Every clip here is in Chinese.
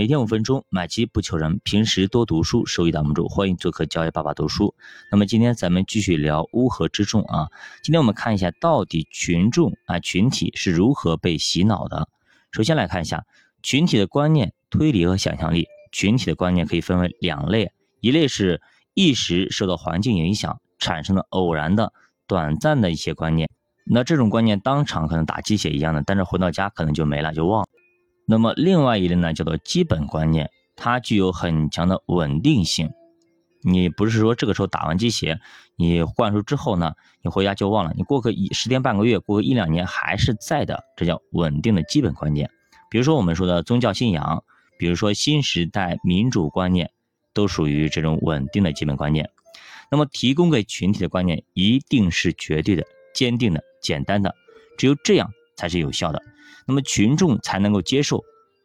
每天五分钟，买基不求人。平时多读书，收益挡不住。欢迎做客教育爸爸读书。那么今天咱们继续聊乌合之众啊。今天我们看一下，到底群众啊群体是如何被洗脑的。首先来看一下群体的观念、推理和想象力。群体的观念可以分为两类，一类是一时受到环境影响产生的偶然的、短暂的一些观念。那这种观念当场可能打鸡血一样的，但是回到家可能就没了，就忘了。那么另外一类呢，叫做基本观念，它具有很强的稳定性。你不是说这个时候打完鸡血，你灌输之后呢，你回家就忘了，你过个一十天半个月，过个一两年还是在的，这叫稳定的基本观念。比如说我们说的宗教信仰，比如说新时代民主观念，都属于这种稳定的基本观念。那么提供给群体的观念一定是绝对的、坚定的、简单的，只有这样才是有效的。那么群众才能够接受，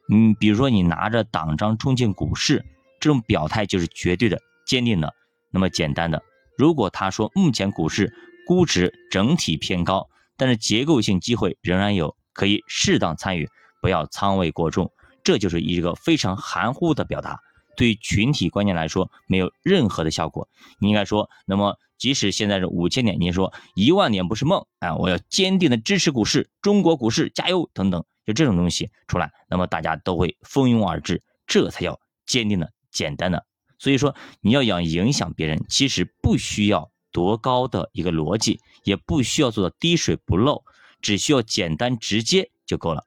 嗯，比如说你拿着党章冲进股市，这种表态就是绝对的、坚定的。那么简单的，如果他说目前股市估值整体偏高，但是结构性机会仍然有，可以适当参与，不要仓位过重，这就是一个非常含糊的表达，对群体观念来说没有任何的效果。你应该说，那么。即使现在是五千年，你说一万年不是梦啊！我要坚定的支持股市，中国股市加油等等，就这种东西出来，那么大家都会蜂拥而至，这才叫坚定的、简单的。所以说，你要想影响别人，其实不需要多高的一个逻辑，也不需要做到滴水不漏，只需要简单直接就够了。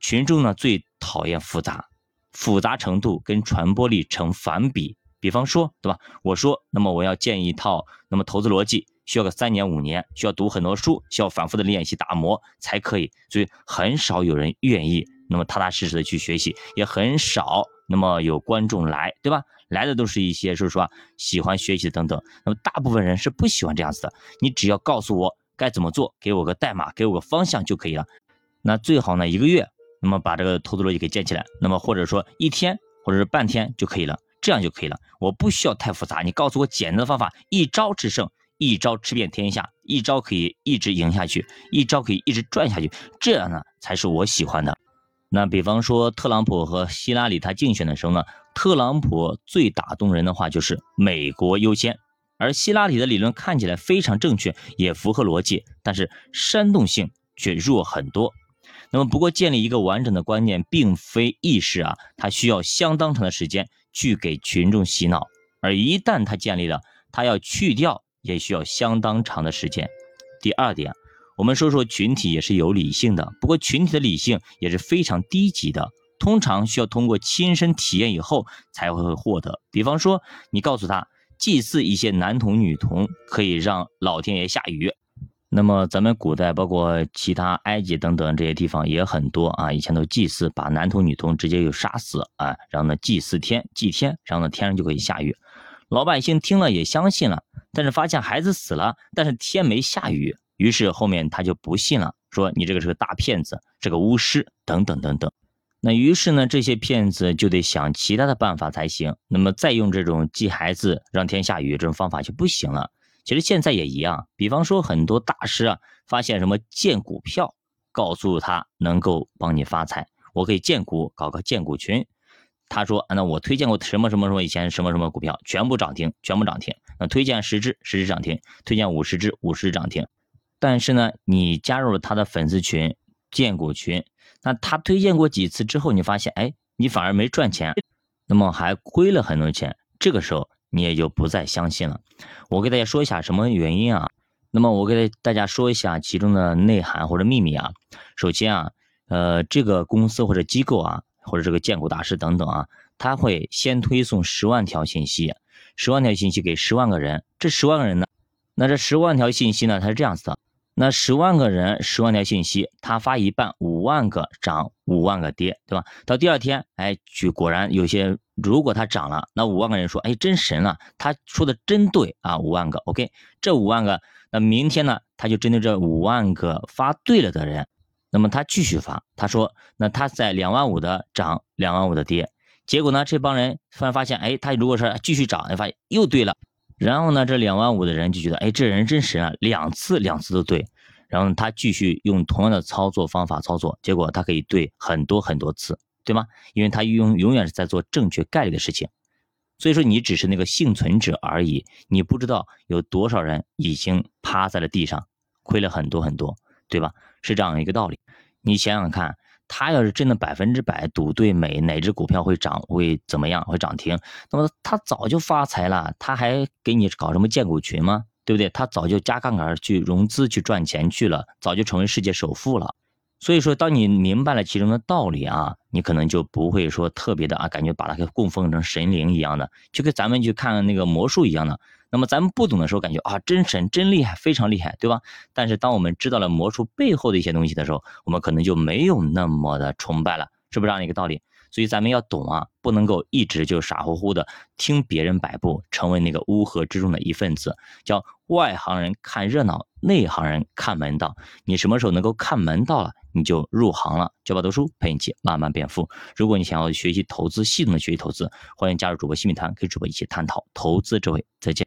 群众呢最讨厌复杂，复杂程度跟传播力成反比。比方说，对吧？我说，那么我要建一套，那么投资逻辑需要个三年五年，需要读很多书，需要反复的练习打磨才可以，所以很少有人愿意那么踏踏实实的去学习，也很少那么有观众来，对吧？来的都是一些，说实话，喜欢学习的等等。那么大部分人是不喜欢这样子的。你只要告诉我该怎么做，给我个代码，给我个方向就可以了。那最好呢，一个月，那么把这个投资逻辑给建起来，那么或者说一天或者是半天就可以了。这样就可以了，我不需要太复杂，你告诉我简单的方法，一招制胜，一招吃遍天下，一招可以一直赢下去，一招可以一直赚下去，这样呢才是我喜欢的。那比方说特朗普和希拉里他竞选的时候呢，特朗普最打动人的话就是美国优先，而希拉里的理论看起来非常正确，也符合逻辑，但是煽动性却弱很多。那么不过建立一个完整的观念并非易事啊，它需要相当长的时间。去给群众洗脑，而一旦它建立了，它要去掉也需要相当长的时间。第二点，我们说说群体也是有理性的，不过群体的理性也是非常低级的，通常需要通过亲身体验以后才会获得。比方说，你告诉他，祭祀一些男童女童可以让老天爷下雨。那么咱们古代包括其他埃及等等这些地方也很多啊，以前都祭祀，把男童女童直接就杀死啊，然后呢祭祀天祭天，然后呢天上就可以下雨。老百姓听了也相信了，但是发现孩子死了，但是天没下雨，于是后面他就不信了，说你这个是个大骗子，是个巫师等等等等。那于是呢这些骗子就得想其他的办法才行，那么再用这种祭孩子让天下雨这种方法就不行了。其实现在也一样，比方说很多大师啊，发现什么荐股票，告诉他能够帮你发财，我可以荐股，搞个荐股群。他说，那我推荐过什么什么什么以前什么什么股票，全部涨停，全部涨停。那推荐十只，十只涨停；推荐五十只，五十只涨停。但是呢，你加入了他的粉丝群、荐股群，那他推荐过几次之后，你发现，哎，你反而没赚钱，那么还亏了很多钱。这个时候。你也就不再相信了。我给大家说一下什么原因啊？那么我给大家说一下其中的内涵或者秘密啊。首先啊，呃，这个公司或者机构啊，或者这个荐股大师等等啊，他会先推送十万条信息，十万条信息给十万个人。这十万个人呢，那这十万条信息呢，它是这样子的。那十万个人，十万条信息，他发一半，五万个涨，五万个跌，对吧？到第二天，哎，就果然有些，如果它涨了，那五万个人说，哎，真神了，他说的真对啊，五万个，OK，这五万个，那明天呢，他就针对这五万个发对了的人，那么他继续发，他说，那他在两万五的涨，两万五的跌，结果呢，这帮人突然发现，哎，他如果是继续涨，发现又对了。然后呢，这两万五的人就觉得，哎，这人真神啊，两次两次都对。然后他继续用同样的操作方法操作，结果他可以对很多很多次。对吗？因为他永永远是在做正确概率的事情，所以说你只是那个幸存者而已，你不知道有多少人已经趴在了地上，亏了很多很多，对吧？是这样一个道理。你想想看，他要是真的百分之百赌对每哪只股票会涨会怎么样会涨停，那么他早就发财了，他还给你搞什么建股群吗？对不对？他早就加杠杆去融资去赚钱去了，早就成为世界首富了。所以说，当你明白了其中的道理啊，你可能就不会说特别的啊，感觉把它给供奉成神灵一样的，就跟咱们去看那个魔术一样的。那么咱们不懂的时候，感觉啊，真神真厉害，非常厉害，对吧？但是当我们知道了魔术背后的一些东西的时候，我们可能就没有那么的崇拜了，是不是这样一个道理？所以咱们要懂啊，不能够一直就傻乎乎的听别人摆布，成为那个乌合之众的一份子，叫外行人看热闹，内行人看门道。你什么时候能够看门道了？你就入行了，教爸读书陪你一起慢慢变富。如果你想要学习投资，系统的学习投资，欢迎加入主播新米团，跟主播一起探讨投资智慧。再见。